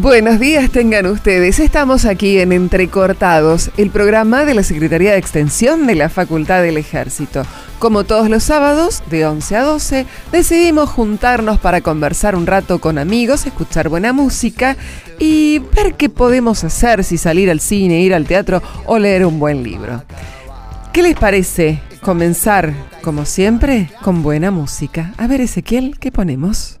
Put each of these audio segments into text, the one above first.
Buenos días tengan ustedes. Estamos aquí en Entrecortados, el programa de la Secretaría de Extensión de la Facultad del Ejército. Como todos los sábados, de 11 a 12, decidimos juntarnos para conversar un rato con amigos, escuchar buena música y ver qué podemos hacer, si salir al cine, ir al teatro o leer un buen libro. ¿Qué les parece comenzar, como siempre, con buena música? A ver, Ezequiel, ¿qué ponemos?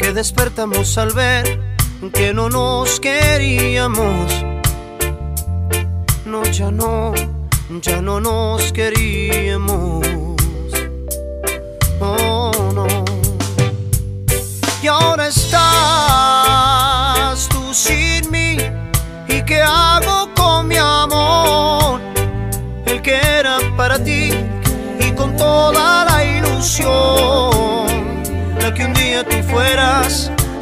que despertamos al ver que no nos queríamos. No, ya no, ya no nos queríamos. Oh, no. Y ahora estás tú sin mí. ¿Y qué hago con mi amor? El que era para ti y con toda la ilusión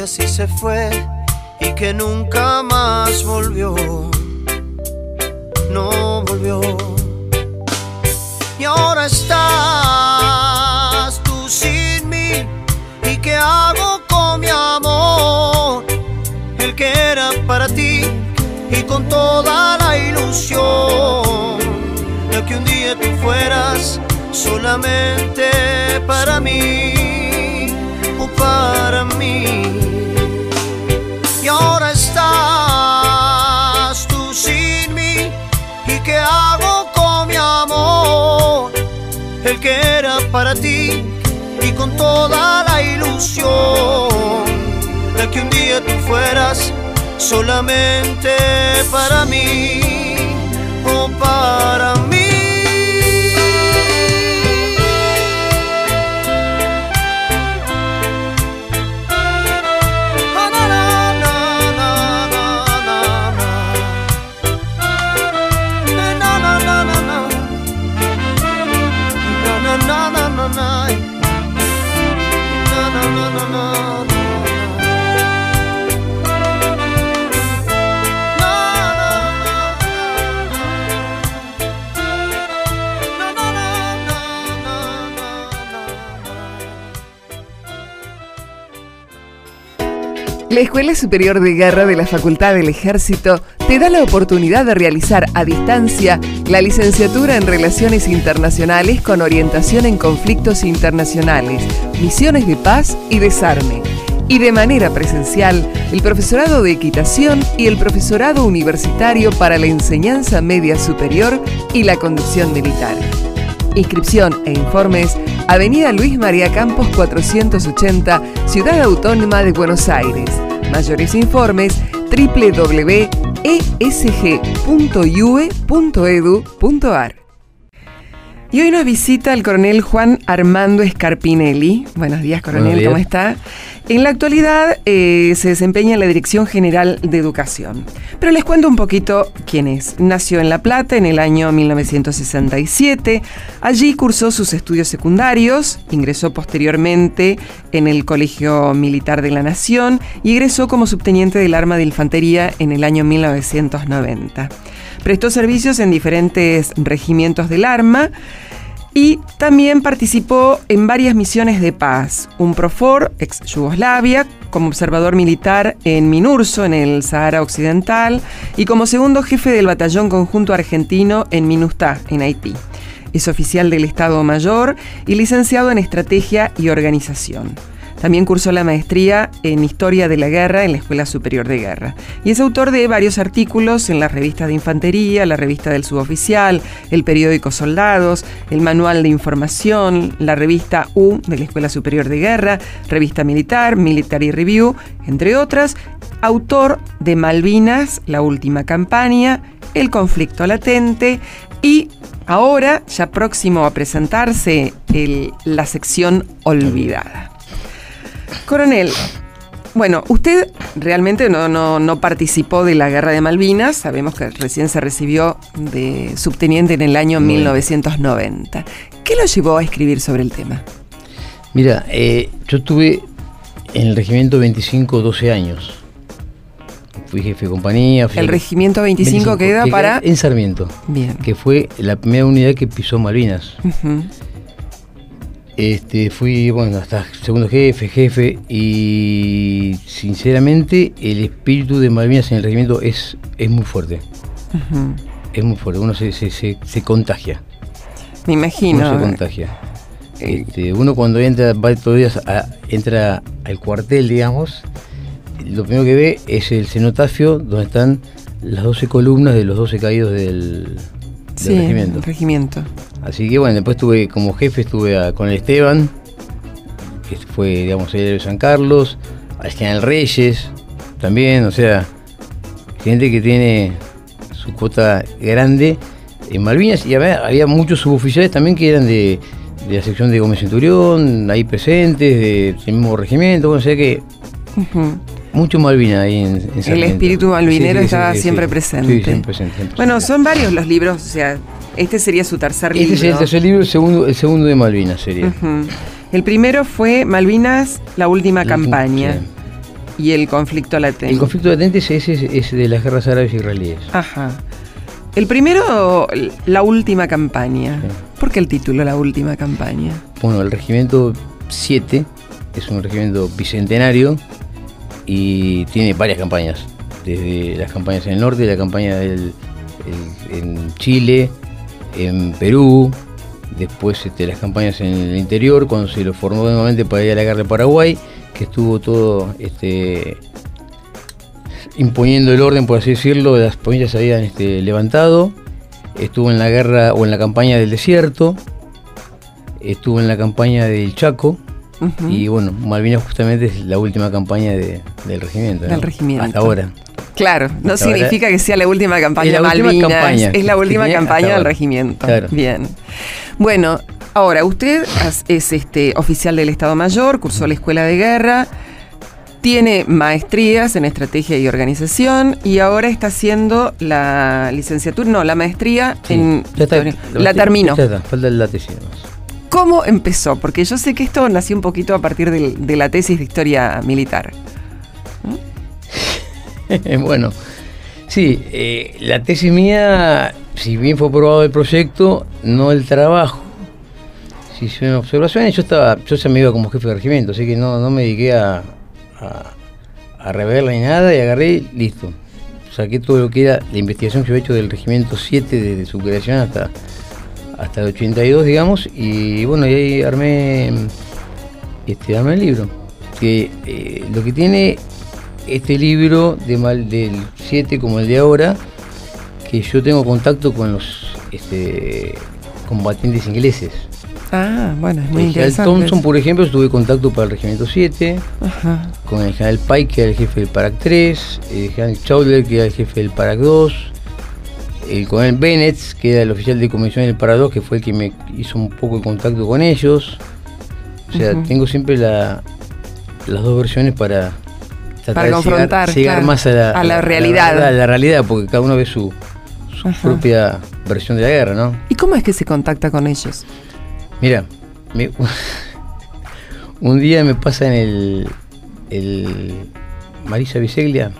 que un día sí se fue y que nunca más volvió. No volvió. Y ahora estás tú sin mí. Y qué hago con mi amor el que era para ti y con toda la ilusión. De que un día tú fueras solamente para mí o para mí. Y con toda la ilusión de que un día tú fueras solamente para mí La Escuela Superior de Guerra de la Facultad del Ejército te da la oportunidad de realizar a distancia la licenciatura en Relaciones Internacionales con orientación en conflictos internacionales, misiones de paz y desarme. Y de manera presencial, el profesorado de equitación y el profesorado universitario para la enseñanza media superior y la conducción militar. Inscripción e informes, Avenida Luis María Campos 480, Ciudad Autónoma de Buenos Aires. Mayores informes www.esg.ue.edu.ar. Y hoy nos visita el coronel Juan Armando Scarpinelli. Buenos días, coronel, ¿cómo está? En la actualidad eh, se desempeña en la Dirección General de Educación. Pero les cuento un poquito quién es. Nació en La Plata en el año 1967. Allí cursó sus estudios secundarios, ingresó posteriormente en el Colegio Militar de la Nación y egresó como subteniente del Arma de Infantería en el año 1990. Prestó servicios en diferentes regimientos del arma y también participó en varias misiones de paz. Un Profor, ex Yugoslavia, como observador militar en Minurso, en el Sahara Occidental, y como segundo jefe del Batallón Conjunto Argentino en Minustah, en Haití. Es oficial del Estado Mayor y licenciado en Estrategia y Organización. También cursó la maestría en Historia de la Guerra en la Escuela Superior de Guerra. Y es autor de varios artículos en la revista de Infantería, la revista del Suboficial, el periódico Soldados, el Manual de Información, la revista U de la Escuela Superior de Guerra, revista militar, Military Review, entre otras. Autor de Malvinas, la última campaña, El conflicto latente y ahora, ya próximo a presentarse, la sección Olvidada. Coronel, bueno, usted realmente no, no, participó de la guerra de Malvinas, sabemos que recién se recibió de subteniente en el año 1990. ¿Qué lo llevó a escribir sobre el tema? Mira, eh, yo estuve en el regimiento 25 12 años. Fui jefe de compañía. el regimiento 25, queda para... En Sarmiento. Bien. Que fue la primera unidad que pisó Malvinas. Este, fui, bueno, hasta segundo jefe, jefe, y sinceramente el espíritu de Malvinas en el regimiento es, es muy fuerte. Es muy fuerte, uno se, se, contagia. Me imagino. Uno se contagia. Este, uno cuando entra, va todos días entra al cuartel, digamos, lo primero que ve es el cenotafio donde están las 12 columnas de los 12 caídos del, regimiento. regimiento. Así que bueno, después estuve como jefe, estuve con el Esteban, que fue, digamos, el de San Carlos, al general Reyes, también, o sea, gente que tiene su cuota grande en Malvinas. Y había, había muchos suboficiales también que eran de, la sección de Gómez Centurión, ahí presentes, del mismo regimiento, o sea que mucho Malvina ahí en, en El espíritu malvinero estaba siempre presente. Sí, siempre presente, Bueno, son varios los libros, o sea, este sería su tercer libro. Este es el tercer libro, el segundo, el segundo de Malvinas sería. El primero fue Malvinas, la última campaña. Y el conflicto latente. El conflicto latente es, es, de las guerras árabes israelíes. Ajá. El primero, la última campaña. ¿Por qué el título, la última campaña? Bueno, el regimiento 7 es un regimiento bicentenario y tiene varias campañas, desde las campañas en el norte, la campaña del, en Chile, en Perú, después este, las campañas en el interior, cuando se lo formó nuevamente para ir a la guerra de Paraguay, que estuvo todo este, imponiendo el orden, por así decirlo, las provincias se habían este, levantado, estuvo en la guerra o en la campaña del desierto, estuvo en la campaña del Chaco, y bueno, Malvinas justamente es la última campaña del regimiento. Del regimiento. Hasta ahora. Claro, no significa que sea la última campaña de Malvinas. es la última campaña del regimiento. Bien. Bueno, ahora, usted es este oficial del Estado Mayor, cursó la Escuela de Guerra, tiene maestrías en estrategia y organización y ahora está haciendo la licenciatura, no, la maestría en. la, terminó. falta la tesis ¿Cómo empezó? Porque yo sé que esto nació un poquito a partir de, la tesis de historia militar. bueno, sí, eh, la tesis mía, si bien fue aprobado el proyecto, no el trabajo. Si son observaciones, yo estaba, yo ya me iba como jefe de regimiento, así que no, me dediqué a, a, revelar ni nada y agarré, listo. Saqué todo lo que era la investigación que he hecho del regimiento 7 desde su creación hasta hasta el 82, digamos, y bueno, y ahí armé, este, armé el libro. Que eh, lo que tiene este libro de mal, del 7 como el de ahora, que yo tengo contacto con los este, combatientes ingleses. Ah, bueno, es muy el general Thompson, por ejemplo, tuve contacto para el Regimiento 7, con el general Pike, que era el jefe del Parac 3, el general Chowder, que era el jefe del Parac 2, el coronel Bennett, que era el oficial de comisión del Paradox, que fue el que me hizo un poco de contacto con ellos. O sea, tengo siempre la, las dos versiones para Para confrontar, llegar, llegar claro, más a la, a la realidad. A la, realidad, porque cada uno ve su, su Ajá. propia versión de la guerra, ¿no? ¿Y cómo es que se contacta con ellos? Mira, me- un día me pasa en el, el Marisa Biseglia,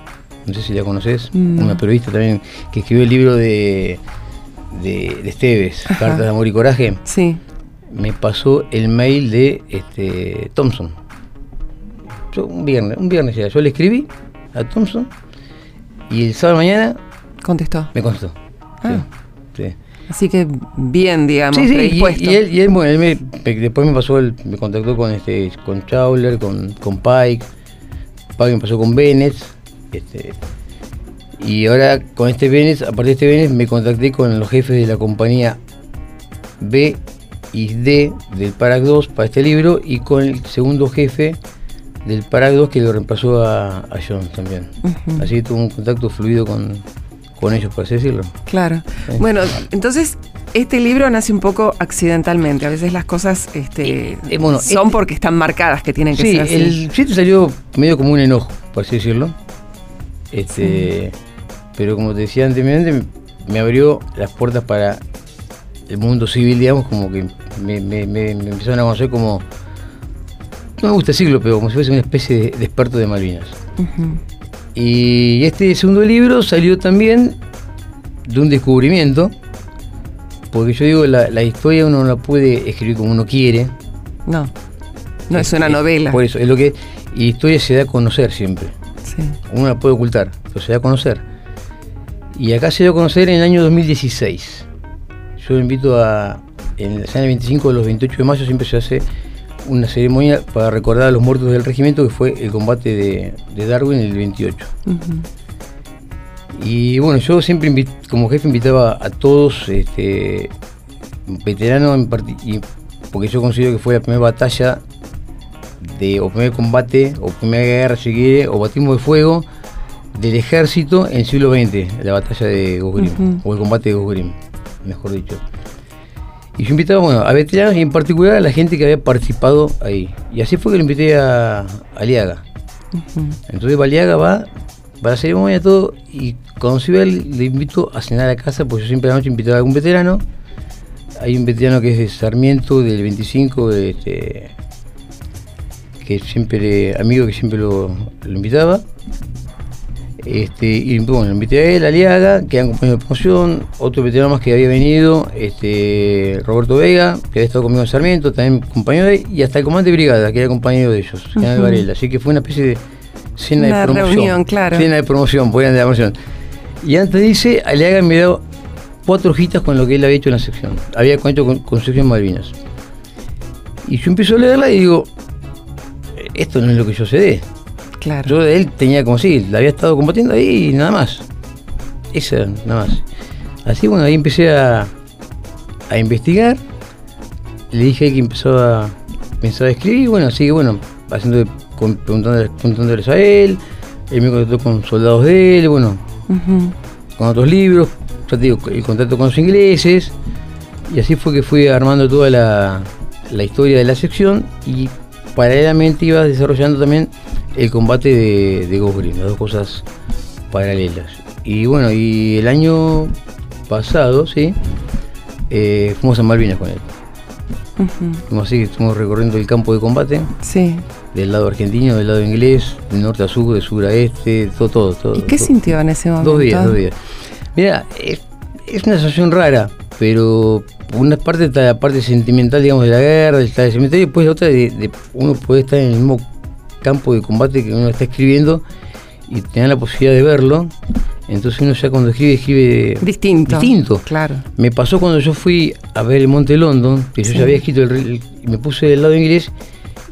no sé si la conoces, No. una periodista también que escribió el libro de, de, de Esteves. Cartas de Amor y Coraje, Sí. me pasó el mail de este, Thompson. Yo, un viernes, un viernes ya, yo le escribí a Thompson y el sábado de mañana Contestó. me contestó. Ah. Sí, sí. Así que bien, digamos, Sí, sí, y, él, y él, bueno, él me, después me pasó, el- me contactó con este, con Chowler, con, con Pike, Pike me pasó con Bennett, este, y ahora con este Bennett, a partir de este Bennett me contacté con los jefes de la compañía B y D del Parac 2 para este libro y con el segundo jefe del Parac 2 que lo reemplazó a, a John también. Así que tuve un contacto fluido con, con ellos, por así decirlo. Claro. Sí. Bueno, entonces este libro nace un poco accidentalmente. A veces las cosas este, Eh, eh, bueno, son este- porque están marcadas, que tienen que Sí, ser así. el 7 salió medio como un enojo, por así decirlo. Este, Pero como te decía anteriormente, me, me abrió las puertas para el mundo civil, digamos, como que me, me- me- me empezaron a conocer como, no me gusta decirlo, pero como si fuese una especie de, de experto de Malvinas. Y este segundo libro salió también de un descubrimiento, porque yo digo, la, la historia uno no la puede escribir como uno quiere. No, no es una novela. Por eso, es lo que. Y la historia se da a conocer siempre. Sí. Uno la puede ocultar, pero se da a conocer. Y acá se dio a conocer en el año 2016. Yo invito a. En el año 25 de los 28 de mayo siempre se hace una ceremonia para recordar a los muertos del regimiento, que fue el combate de, de Darwin el 28. Ujú. Y bueno, yo siempre como jefe invitaba a todos, este, veteranos, en y- porque yo considero que fue la primera batalla de, o primer combate, o primera guerra, si quiere, o batismo de fuego del ejército en el siglo XX, la batalla de Gogurim, Ujú. o el combate de Gogurim, mejor dicho. Y yo invitaba bueno, a veteranos y en particular a la gente que había participado ahí. Y así fue que lo invité a, Aliaga. Ujú. Entonces Baliaga va para la ceremonia todo y cuando se ve le invito a cenar a casa porque yo siempre a la noche invitaba a algún veterano. Hay un veterano que es de Sarmiento del 25, este, que siempre, amigo que siempre lo, lo invitaba. Este, y bueno, invité a él, Aliaga, que eran compañeros de promoción, otro veterano más que había venido, este, Roberto Vega, que había estado conmigo en Sarmiento, también compañero de él, y hasta el comandante de brigada, que era compañero de ellos, General Ujú. Varela. Así que fue una especie de cena Una de promoción. reunión, claro. Cena de promoción, podían de la promoción. Y antes dice, Aliaga me dio cuatro hojitas con lo que él había hecho en la sección. Había hecho con, con sección Malvinas. Y yo empiezo a leerla y digo, esto no es lo que yo sé de. Claro. Yo de él tenía como si, la había estado combatiendo ahí y nada más. Esa, nada más. Así bueno, ahí empecé a, a investigar. Le dije ahí que empezó a pensar a escribir, bueno, así que bueno, haciendo, con, preguntándoles, preguntándoles a él, él me contactó con soldados de él, bueno, con otros libros, ya te digo, el contacto con los ingleses, y así fue que fui armando toda la, la historia de la sección y paralelamente iba desarrollando también el combate de, de Ghost Green, las dos cosas paralelas. Y bueno, y el año pasado, sí, eh, fuimos a Malvinas con él. Ujú. Fuimos así, estuvimos recorriendo el campo de combate, Sí. del lado argentino, del lado inglés, de norte a sur, de sur a este, todo, todo. todo ¿Y qué todo. sintió en ese momento? Dos días, dos días. Mira, es, es una sensación rara, pero una parte está la parte sentimental, digamos, de la guerra, del del cementerio, y después la otra de, de uno puede estar en el mismo campo de combate que uno está escribiendo y tener la posibilidad de verlo. Entonces uno ya cuando escribe, escribe Distinto. distinto. Claro. Me pasó cuando yo fui a ver el Monte London, que yo ya había escrito el, y me puse del lado inglés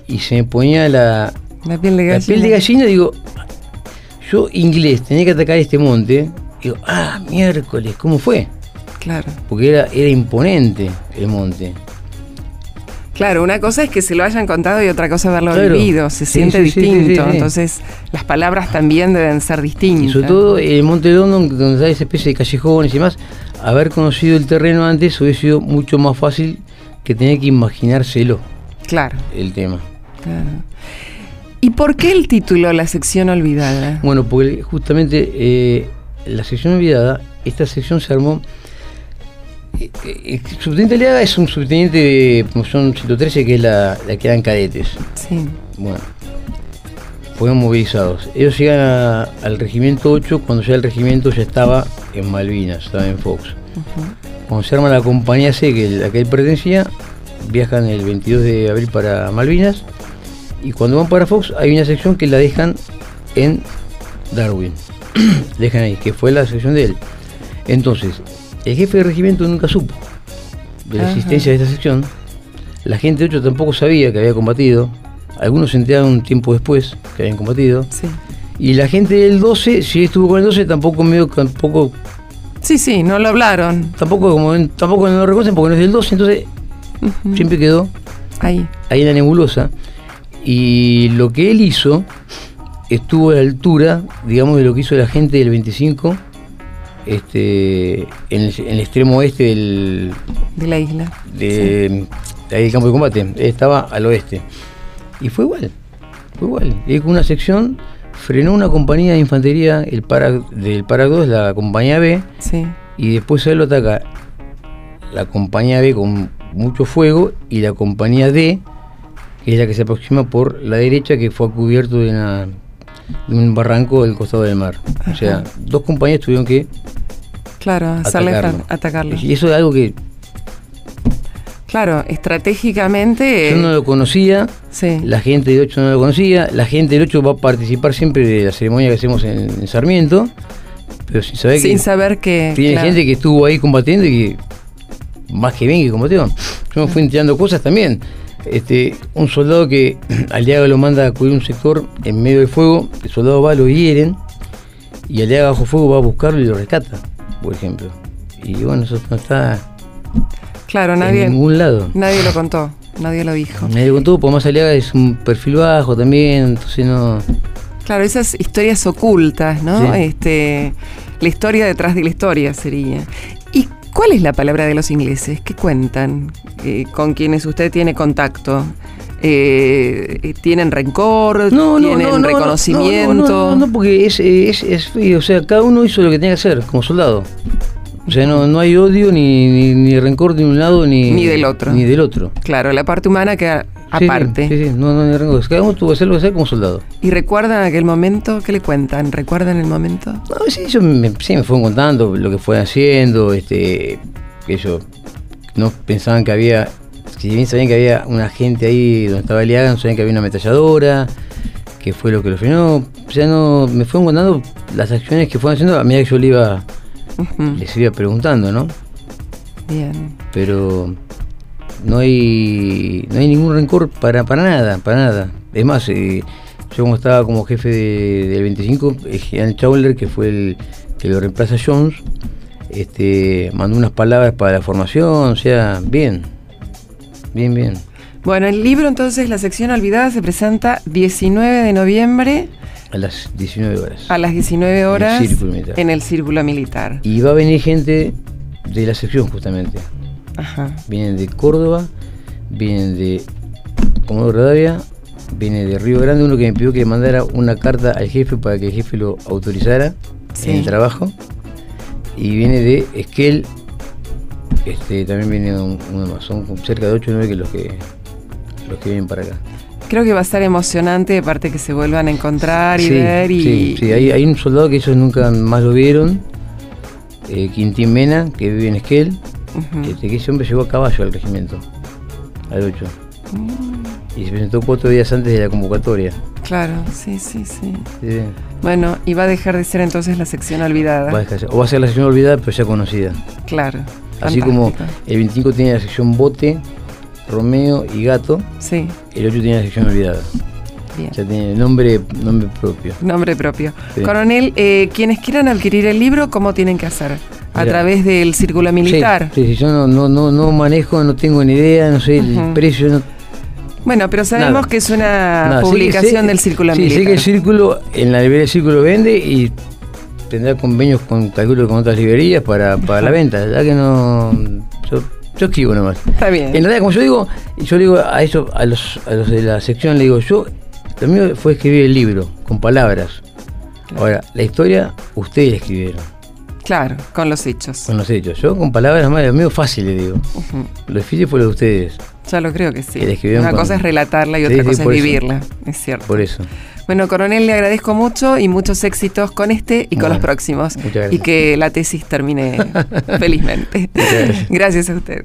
y se me ponía la, La piel de la gallina. piel de gallina, digo, yo inglés tenía que atacar este monte, digo, ah, miércoles, ¿cómo fue? Claro. Porque era, era imponente el monte. Claro, una cosa es que se lo hayan contado y otra cosa verlo Claro. vivido. Se Sí, siente sí, distinto. sí. Entonces, las palabras también deben ser distintas. Y sobre todo el monte London, donde hay esa especie de callejones y demás, haber conocido el terreno antes hubiese sido mucho más fácil que tener que imaginárselo Claro, el tema. claro. ¿Y por qué el título La sección olvidada? Bueno, porque justamente eh, la sección olvidada, esta sección se armó. Eh, eh, El subteniente Aliaga es un subteniente de promoción 113 que es la, la que eran cadetes. Sí, Bueno, fueron movilizados. Ellos llegan a- al regimiento 8, cuando llega el regimiento ya estaba en Malvinas, estaba en Fox. Cuando se arma la compañía C, que la que él pertenecía, viajan el 22 de abril para Malvinas. Y cuando van para Fox, hay una sección que la dejan en Darwin. dejan ahí, que fue la sección de él. Entonces, el jefe de regimiento nunca supo de la Ajá. existencia de esta sección. La gente 8 tampoco sabía que había combatido. Algunos se enteraron un tiempo después que habían combatido. sí. Y la gente del 12, si estuvo con el 12, tampoco medio, tampoco Sí, sí, no lo hablaron. tampoco como tampoco no lo reconocen porque no es del 12, entonces siempre quedó Ahí. ahí en la nebulosa. Y lo que él hizo estuvo a la altura, digamos, de lo que hizo la gente del 25, este, en, el, en el extremo oeste del, De la isla. de, ahí del campo de combate. Estaba al oeste. Y fue igual, fue igual. Y con una sección frenó una compañía de infantería el para, del Para 2, la compañía B, Sí. y después a él lo ataca la compañía B con mucho fuego y la compañía D, que es la que se aproxima por la derecha, que fue cubierto de, una- un barranco del costado del mar. O sea, dos compañías tuvieron que Claro, hacerle atacarlo. atacarlo. Y eso es algo que Claro, estratégicamente. yo no lo conocía, sí. la gente del 8 no lo conocía, la gente del 8 va a participar siempre de la ceremonia que hacemos en, en Sarmiento, pero sin saber Sin que saber que. tiene claro. gente que estuvo ahí combatiendo y que más que bien que combatió. Yo me fui enterando cosas también. Este, un soldado que Aliaga lo manda a cubrir un sector en medio del fuego, el soldado va, lo hieren y Aliaga bajo fuego va a buscarlo y lo rescata, por ejemplo. Y bueno, eso no está Claro, en nadie, ningún lado. nadie lo contó, nadie lo dijo. Nadie contó, porque más Aliaga es un perfil bajo también, entonces no... Claro, esas historias ocultas, ¿no? Sí. Este, la historia detrás de la historia sería. ¿Y cuál es la palabra de los ingleses? ¿Qué cuentan? Eh, ¿Con quienes usted tiene contacto? Eh, ¿Tienen rencor? No, no, ¿Tienen no, no, reconocimiento? No, porque es, es, es o sea, cada uno hizo lo que tenía que hacer como soldado. O sea, no, no hay odio ni, ni, ni rencor de un lado ni, Ni del otro. Ni del otro. Claro, la parte humana queda aparte. Sí, sí, no, no hay rencor. Cada uno tuvo que hacer lo que como soldado. ¿Y recuerdan aquel momento? ¿Qué le cuentan? ¿Recuerdan el momento? No, sí, ellos me, sí, me fueron contando lo que fueron haciendo, este, que ellos no pensaban que había, si bien sabían que había una gente ahí donde estaba Eliaga, no sabían que había una ametralladora, que fue lo que lo frenó. O sea, no, me fueron contando las acciones que fueron haciendo a medida que yo le iba, les iba preguntando, ¿no? Bien. Pero no hay, no hay ningún rencor para, para nada, para nada. Es más, eh, yo como estaba como jefe de- del 25, eh, Ian Chowler, que fue el que lo reemplaza a Jones, este, mandó unas palabras para la formación, o sea, bien, bien, bien. Bueno, el libro entonces, la sección olvidada, se presenta 19 de noviembre A las 19 horas. a las 19 horas Círculo Militar. en el Círculo Militar. Y va a venir gente de la sección justamente. Ajá. Vienen de Córdoba, vienen de Comodoro Rivadavia, viene de Río Grande, uno que me pidió que le mandara una carta al jefe para que el jefe lo autorizara Sí. en el trabajo. Y viene de Esquel, este, también viene un- uno más, son cerca de 8 o 9 que los que los que vienen para acá. Creo que va a estar emocionante, aparte que se vuelvan a encontrar y sí, ver. Y, sí, sí, hay, hay un soldado que ellos nunca más lo vieron, eh, Quintín Mena, que vive en Esquel, Este, que ese hombre llegó a caballo al regimiento, al 8. Mm, Y se presentó cuatro días antes de la convocatoria. Claro, sí, sí, sí. Sí, Bueno, y va a dejar de ser entonces la sección olvidada. va a dejar- o va a ser la sección olvidada, pero ya conocida. Claro. Así como el 25 tiene la sección Bote, Romeo y Gato, Sí, el 8 tiene la sección olvidada. bien. Ya tiene nombre, nombre propio. Nombre propio. Sí. Coronel, eh, quienes quieran adquirir el libro, ¿cómo tienen que hacer? ¿A Mira. través del Círculo Militar? Sí, sí, sí, yo no, no, no, no manejo, no tengo ni idea, no sé el precio. No, Bueno, pero sabemos Nada. que es una nada. Publicación sé- del Círculo sí, Militar. sé que el círculo, en la librería del círculo vende y tendrá convenios con calculo con otras librerías para, para la venta. Ya que no. Yo, yo escribo nomás. Está bien. En realidad, como yo digo, yo digo a eso, a los, a los de la sección, le digo, yo, lo mío fue escribir el libro, con palabras. Ahora, la historia, ustedes escribieron, Claro, con los hechos. con los hechos. Yo con palabras más, mío fácil, le digo. Lo difícil fue lo de ustedes, Ya lo creo que sí. Que Una con- cosa es relatarla y otra sí, cosa es eso. vivirla. Es cierto. por eso. Bueno, coronel, le agradezco mucho y muchos éxitos con este y con Bueno, los próximos. muchas gracias. Y que la tesis termine felizmente. Gracias a usted.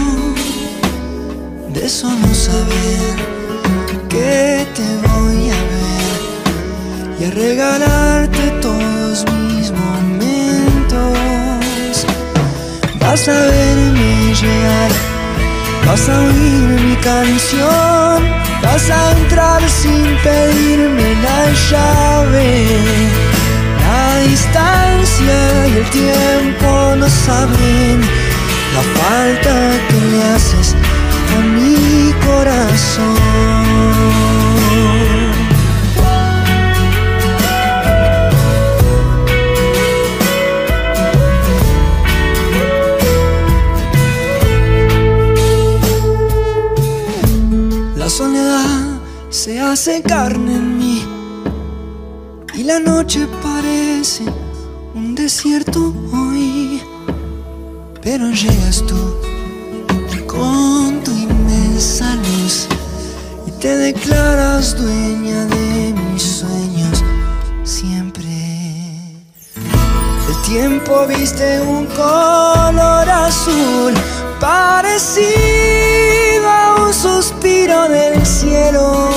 de solo saber que te voy a ver y a regalarte todos mis momentos. Vas a verme llegar, vas a oír mi canción, vas a entrar sin pedirme la llave. La distancia y el tiempo no saben la falta que le haces hace carne en mí y la noche parece un desierto hoy, pero llegas tú con tu inmensa te declaras dueña de mis sueños siempre. El tiempo viste un color azul parecido a un suspiro del cielo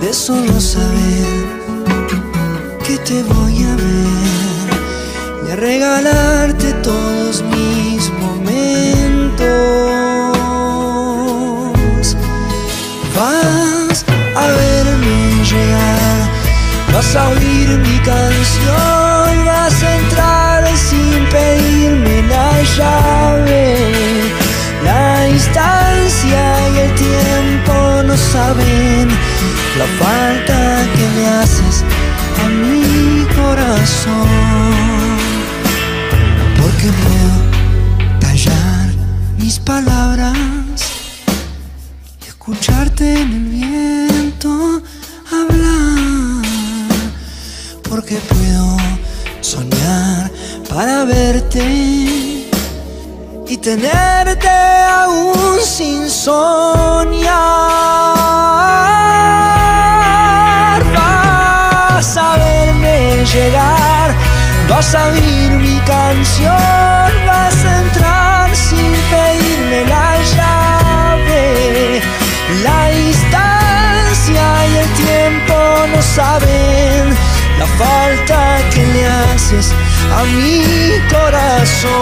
de solo saber que te voy a ver y a regalarte todos mis a oír mi canción, vas a entrar sin pedirme la llave. La distancia y el tiempo no saben la falta que le haces a mi corazón. Porque puedo callar mis palabras y escucharte en el viento Porque puedo soñar para verte y tenerte aún sin soñar. Vas a verme llegar, vas a oír mi canción, vas a entrar sin pedirme la llave. La distancia y el tiempo no saben la falta que le haces a mi corazón.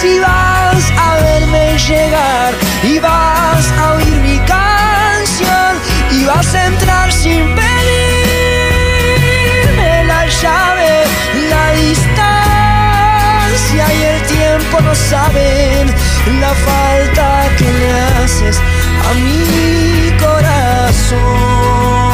Si vas a verme llegar y vas a oír mi canción y vas a entrar sin pedirme la llave, la distancia y el tiempo no saben la falta que le haces a mi corazón.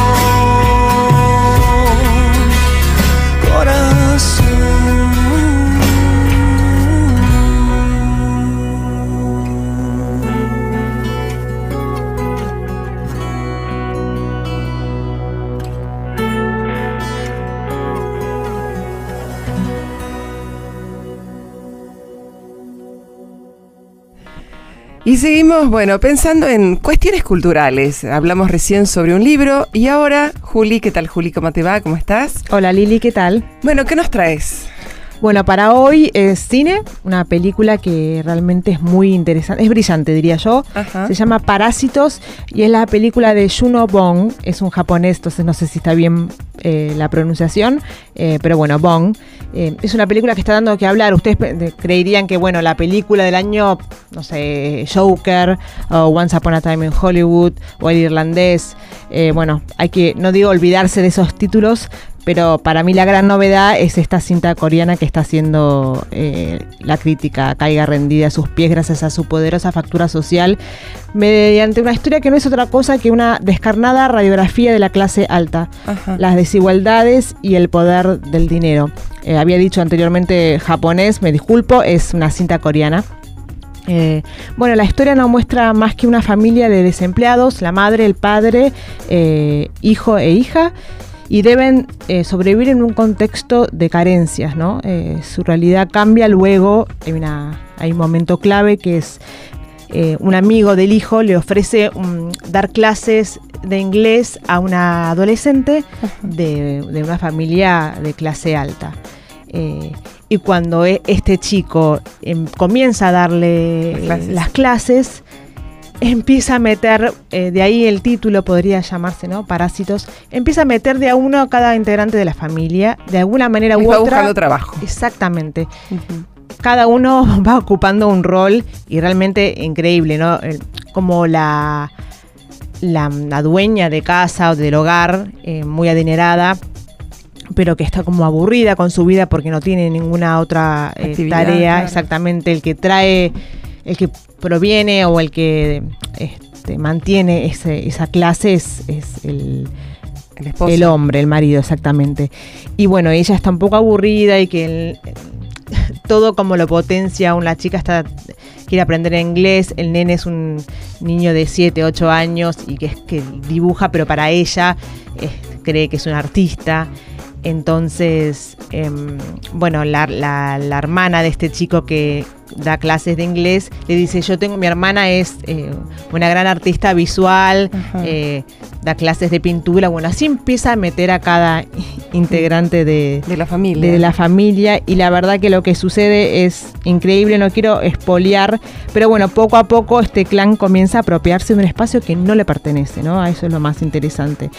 Y seguimos, bueno, pensando en cuestiones culturales. Hablamos recién sobre un libro y ahora, Juli, ¿qué tal Juli? ¿Cómo te va? ¿Cómo estás? Hola Lili, ¿qué tal? Bueno, ¿qué nos traes? Bueno, para hoy es cine, una película que realmente es muy interesante, es brillante diría yo. Ajá. Se llama Parásitos y es la película de Juno Bong, es un japonés, entonces no sé si está bien eh, la pronunciación, eh, pero bueno, Bong. Eh, es una película que está dando que hablar. Ustedes creerían que, bueno, la película del año, no sé, Joker, o Once Upon a Time in Hollywood, o El Irlandés, bueno, hay que, no digo olvidarse de esos títulos, pero para mí la gran novedad es esta cinta coreana que está haciendo eh, la crítica caiga rendida a sus pies gracias a su poderosa factura social mediante una historia que no es otra cosa que una descarnada radiografía de la clase alta, Ajá. las desigualdades y el poder del dinero. Eh, había dicho anteriormente japonés, me disculpo, es una cinta coreana. Eh, bueno, la historia no muestra más que una familia de desempleados, la madre, el padre, hijo e hija, y deben eh, sobrevivir en un contexto de carencias, ¿no? Eh, su realidad cambia luego, hay, una- hay un momento clave que es eh, un amigo del hijo le ofrece um, dar clases de inglés a una adolescente de, de una familia de clase alta. Eh, y cuando e- este chico em, comienza a darle Las clases. las clases, empieza a meter, eh, de ahí el título podría llamarse, ¿no? Parásitos, empieza a meter de a uno a cada integrante de la familia, de alguna manera Les u va otra. buscando trabajo. Exactamente. Cada uno va ocupando un rol y realmente increíble, ¿no? Como la, la, la dueña de casa o del hogar, eh, muy adinerada, pero que está como aburrida con su vida porque no tiene ninguna otra eh, tarea. claro. Exactamente, el que trae, el que proviene o el que este, mantiene ese- esa clase es, es el, El esposo. el hombre, el marido, exactamente. Y bueno, ella está un poco aburrida y que el- todo como lo potencia, aún la chica está quiere aprender inglés, el nene es un niño de 7, 8 años y que, que dibuja, pero para ella eh, cree que es un artista. Entonces, em, bueno, la, la- la hermana de este chico que da clases de inglés le dice, yo tengo, mi hermana es eh, una gran artista visual, eh, da clases de pintura, bueno, así empieza a meter a cada integrante de, De la familia. de la familia y la verdad que lo que sucede es increíble, no quiero espolear, pero bueno, poco a poco este clan comienza a apropiarse de un espacio que no le pertenece, ¿no? A eso es lo más interesante.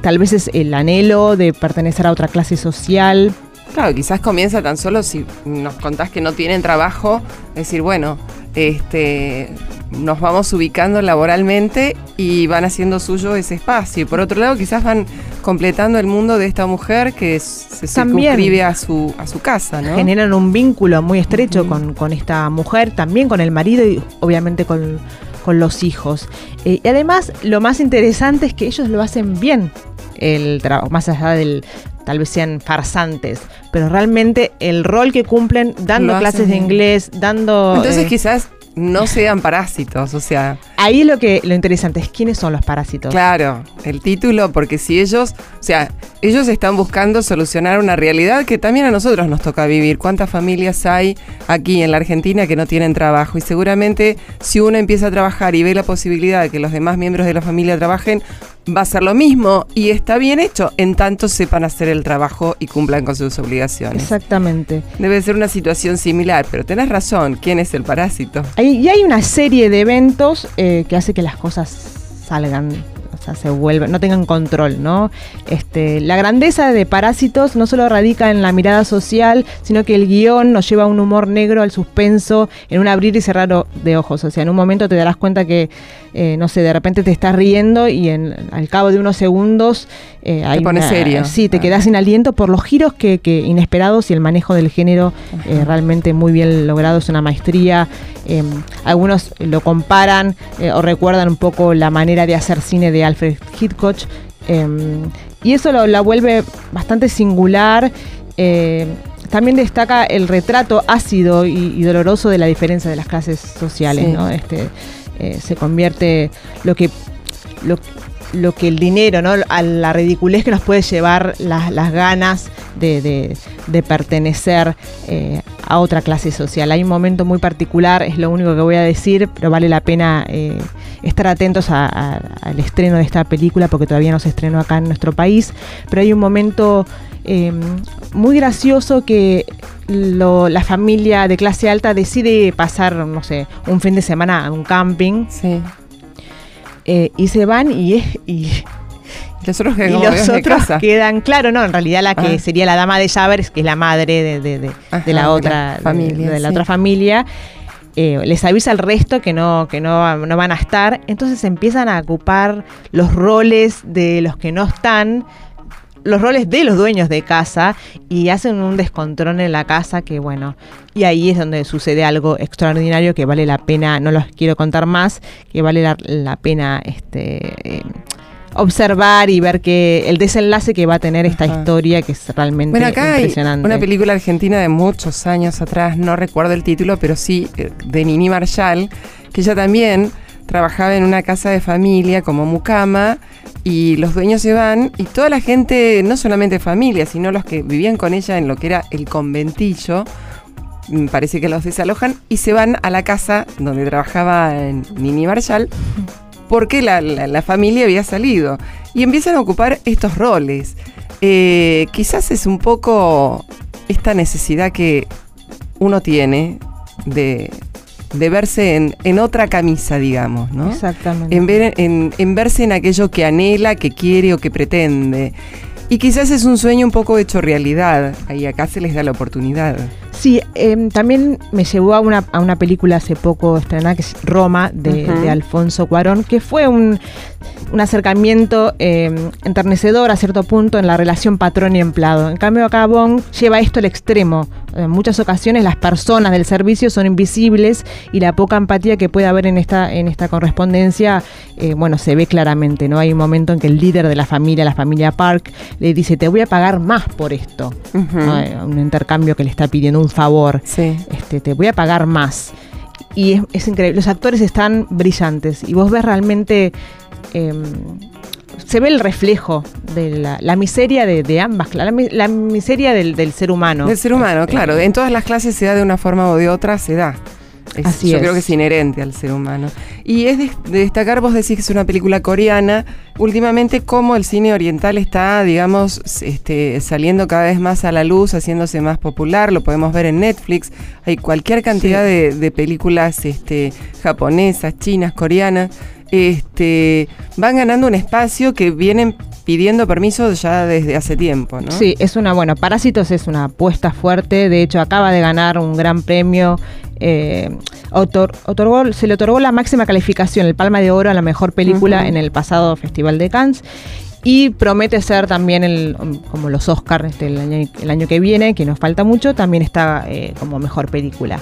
Tal vez es el anhelo de pertenecer a otra clase social, Claro, quizás comienza tan solo si nos contás que no tienen trabajo, decir, bueno, este, nos vamos ubicando laboralmente y van haciendo suyo ese espacio. Y por otro lado, quizás van completando el mundo de esta mujer que se circunscribe a su, a su casa, ¿no? generan un vínculo muy estrecho con, con esta mujer, también con el marido y obviamente con, con los hijos. Eh, y además, lo más interesante es que ellos lo hacen bien, el trabajo, más allá del tal vez sean farsantes, pero realmente el rol que cumplen dando clases de inglés, dando... Entonces eh, quizás no sean parásitos, o sea, ahí lo que lo interesante es quiénes son los parásitos. Claro, el título, porque si ellos, o sea, ellos están buscando solucionar una realidad que también a nosotros nos toca vivir. ¿Cuántas familias hay aquí en la Argentina que no tienen trabajo? Y seguramente si uno empieza a trabajar y ve la posibilidad de que los demás miembros de la familia trabajen, va a ser lo mismo y está bien hecho, en tanto sepan hacer el trabajo y cumplan con sus obligaciones. Exactamente. Debe ser una situación similar, pero tenés razón, ¿quién es el parásito? Hay- y hay una serie de eventos eh, que hace que las cosas salgan, o sea, se vuelvan, no tengan control, ¿no? Este, la grandeza de Parásitos no solo radica en la mirada social, sino que el guion nos lleva a un humor negro, al suspenso, en un abrir y cerrar de ojos. O sea, en un momento te darás cuenta que, eh, no sé, de repente te estás riendo y en, al cabo de unos segundos eh, hay pones una- serio. Sí, te Ah. quedas sin aliento por los giros que, que inesperados y el manejo del género eh, realmente muy bien logrado, es una maestría. Eh, algunos lo comparan o recuerdan un poco la manera de hacer cine de Alfred Hitchcock. y eso lo, la vuelve bastante singular. también destaca el retrato ácido y, y doloroso de la diferencia de las clases sociales. Sí. ¿no? Este, eh, se convierte lo que, lo, lo que el dinero, ¿no? a la ridiculez que nos puede llevar las, las ganas de, de- pertenecer eh, a otra clase social. Hay un momento muy particular, es lo único que voy a decir, pero vale la pena eh, estar atentos al estreno de esta película porque todavía no se estrenó acá en nuestro país, pero hay un momento muy gracioso que lo- la familia de clase alta decide pasar, no sé, un fin de semana a un camping Sí. eh, y se van y, es- y, Los otros que y los otros quedan, claro, no, en realidad la que Ah. sería la dama de llaves, que es la madre de, de- de- Ajá, de la otra familia, de, la sí. otra familia, eh, les avisa al resto que no, que no, no van a estar, entonces empiezan a ocupar los roles de los que no están, los roles de los dueños de casa y hacen un descontrol en la casa que bueno, y ahí es donde sucede algo extraordinario que vale la pena, no los quiero contar más, que vale la, la pena este eh, observar y ver que el desenlace que va a tener esta Ajá. historia que es realmente Bueno, acá hay impresionante. una película argentina de muchos años atrás, no recuerdo el título, pero sí, eh, de Nini Marshall, que ella también trabajaba en una casa de familia como mucama y los dueños se van y toda la gente, no solamente familia, sino los que vivían con ella en lo que era el conventillo, mm, parece que los desalojan y se van a la casa donde trabajaba Nini Marshall porque la familia había salido y empiezan a ocupar estos roles. Eh, quizás es un poco esta necesidad que uno tiene de, de verse en, en otra camisa, digamos, ¿no? Exactamente. En, ver, en, en verse en aquello que anhela, que quiere o que pretende. Y quizás es un sueño un poco hecho realidad. Ahí acá se les da la oportunidad. Sí, em, también me llevó a una, a una película hace poco estrenada que es Roma, de, de Alfonso Cuarón, que fue un, un acercamiento em, enternecedor a cierto punto en la relación patrón y empleado. En cambio, acá Bong lleva esto al extremo. En muchas ocasiones las personas del servicio son invisibles y la poca empatía que puede haber en esta, en esta correspondencia, eh, bueno, se ve claramente, ¿no? Hay un momento en que el líder de la familia, la familia Park, le dice, te voy a pagar más por esto. Eh, un intercambio que le está pidiendo un favor. Sí. Este, te voy a pagar más. Y es, es increíble. Los actores están brillantes y vos ves realmente. em, se ve el reflejo de la, la miseria de, de ambas, la, la miseria del, del ser humano. Del ser humano, Este, claro. En todas las clases se da de una forma o de otra, se da. Es- Así yo es. creo que es inherente al ser humano. Y es de, de destacar, vos decís que es una película coreana, últimamente cómo el cine oriental está, digamos, este, saliendo cada vez más a la luz, haciéndose más popular, lo podemos ver en Netflix, hay cualquier cantidad Sí. de, de películas este, japonesas, chinas, coreanas, este, van ganando un espacio que vienen pidiendo permiso ya desde hace tiempo, ¿no? Sí, es una, bueno, Parásitos es una apuesta fuerte, de hecho acaba de ganar un gran premio, eh, otor- otorgó, se le otorgó la máxima calificación, el Palma de Oro a la mejor película en el pasado Festival de Cannes. Y promete ser también el, como los Oscars este, el, año, el año que viene, que nos falta mucho, también está eh, como mejor película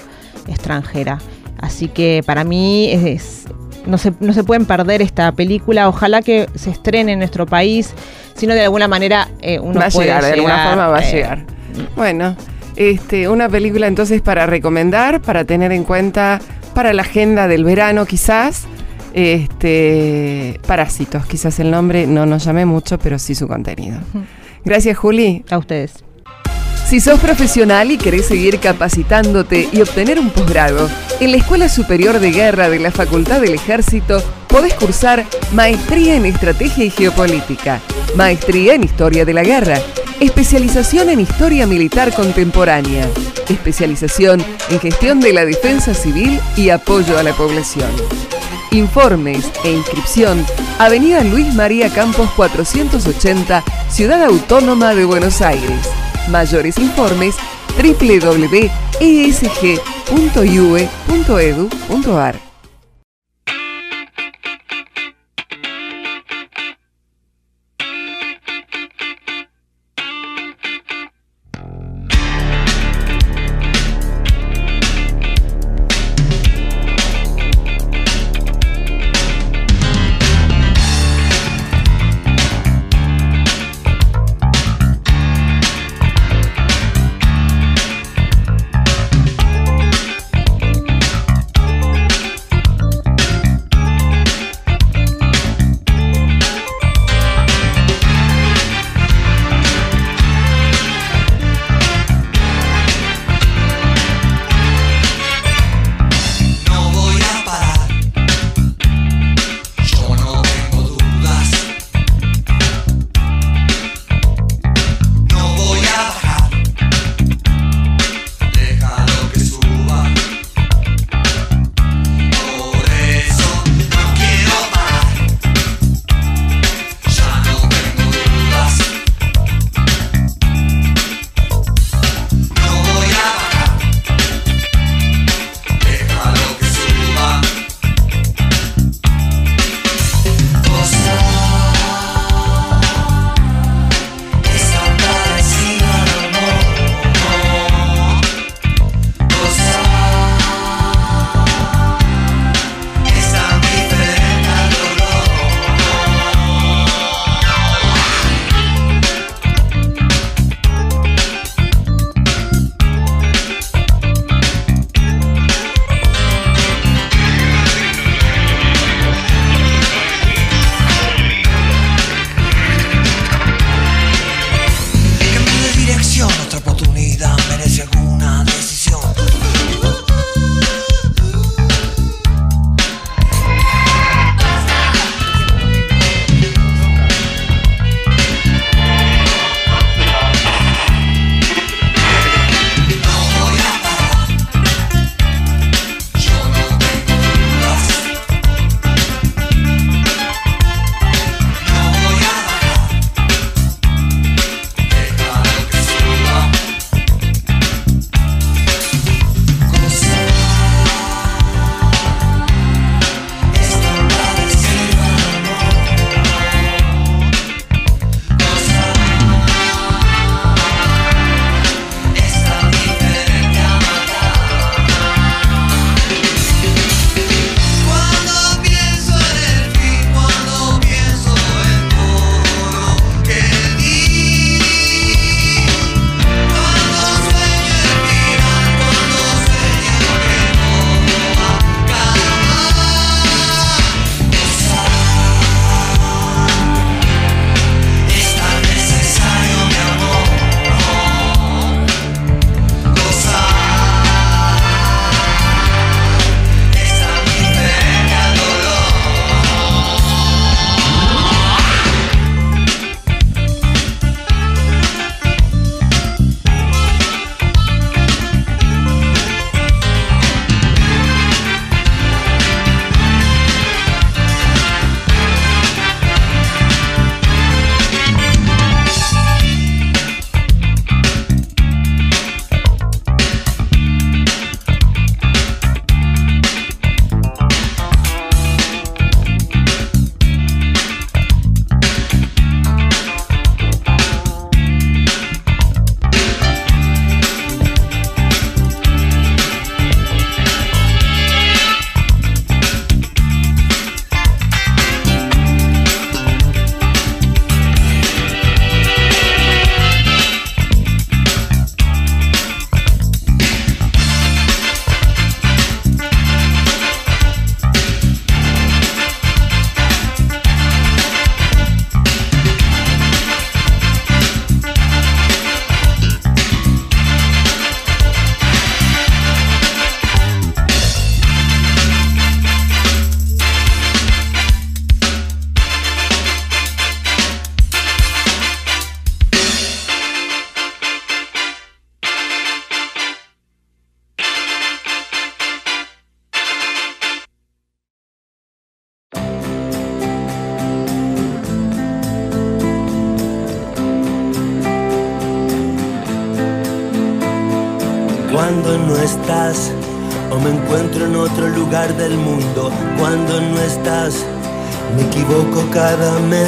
extranjera. Así que para mí es- no, se, no se pueden perder esta película. Ojalá que se estrene en nuestro país, sino de alguna manera eh, uno va a puede llegar, de alguna forma va a eh, llegar. Bueno, este, una película entonces para recomendar, para tener en cuenta para la agenda del verano quizás. Este, Parásitos, quizás el nombre no nos llame mucho, pero sí su contenido. Gracias, Juli. A ustedes. Si sos profesional y querés seguir capacitándote y obtener un posgrado, en la Escuela Superior de Guerra de la Facultad del Ejército podés cursar Maestría en Estrategia y Geopolítica, Maestría en Historia de la Guerra, especialización en Historia Militar Contemporánea, especialización en Gestión de la Defensa Civil y Apoyo a la Población. Informes e inscripción, Avenida Luis María Campos 480, Ciudad Autónoma de Buenos Aires. Mayores informes www.esg.ue.edu.ar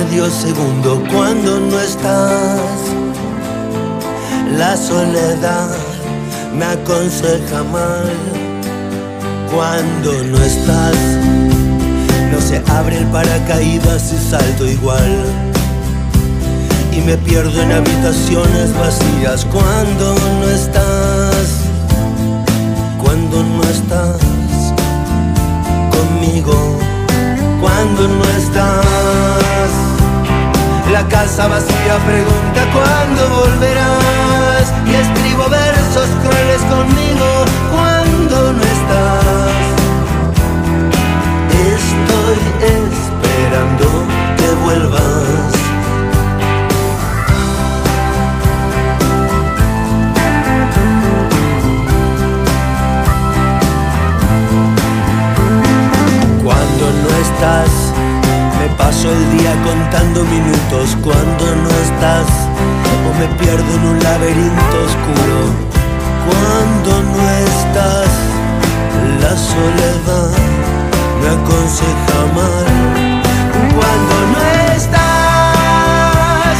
medio segundo. Cuando no estás, la soledad me aconseja mal. Cuando no estás, no se abre el paracaídas y salto igual. Y me pierdo en habitaciones vacías cuando no estás cuando no estás conmigo, cuando no estás. Casa vacía pregunta cuándo volverás y escribo versos crueles conmigo cuando no estás. Estoy esperando que vuelvas. Me paso el día contando minutos cuando no estás. O me pierdo en un laberinto oscuro cuando no estás. La soledad me aconseja mal cuando no estás.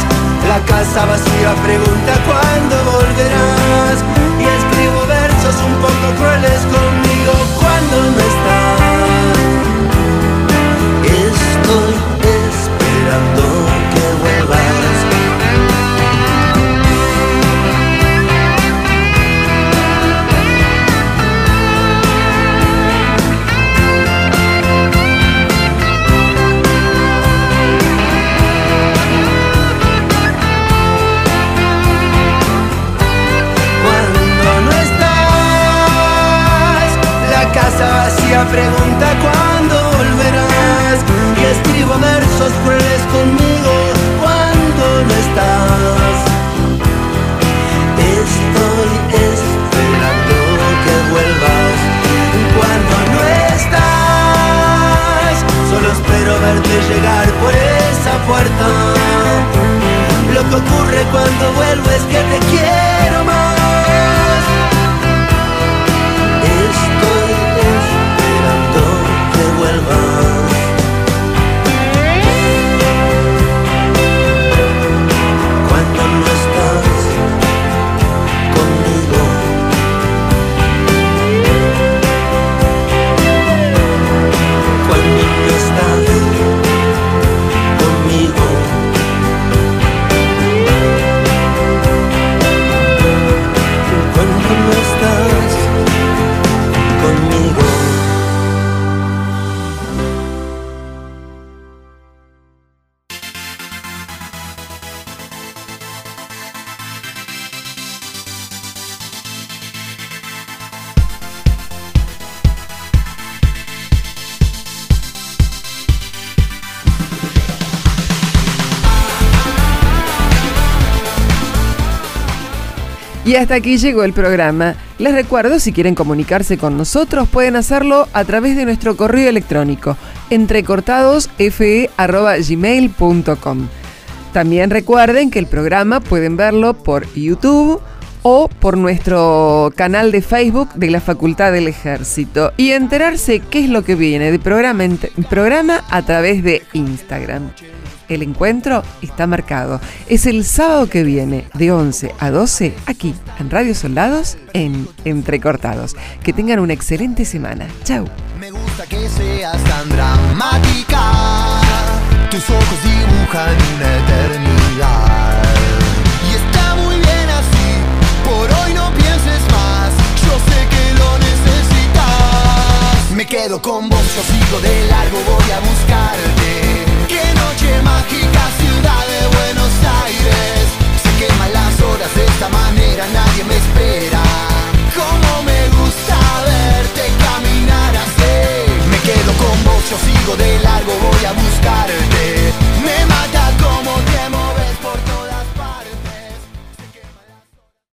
La casa vacía pregunta cuándo volverás. Y escribo versos un poco crueles conmigo cuando no estás. Estoy esperando Y hasta aquí llegó el programa. Les recuerdo, si quieren comunicarse con nosotros, pueden hacerlo a través de nuestro correo electrónico entrecortadosfe.gmail.com. También recuerden que el programa pueden verlo por YouTube o por nuestro canal de Facebook de la Facultad del Ejército y enterarse qué es lo que viene de programa, programa a través de Instagram. El encuentro está marcado. Es el sábado que viene, de 11 a 12, aquí en Radio Soldados, en Entrecortados. Que tengan una excelente semana. Chau. Me gusta que seas tan dramática. Tus ojos dibujan una eternidad. Y está muy bien así. Por hoy no pienses más. Yo sé que lo necesitas. Me quedo con vos, yo sigo de largo, voy a buscarte noche mágica ciudad de Buenos Aires. Se queman las horas de esta manera, nadie me espera. Como me gusta verte caminar así. Me quedo con vos, yo sigo de largo, voy a buscarte.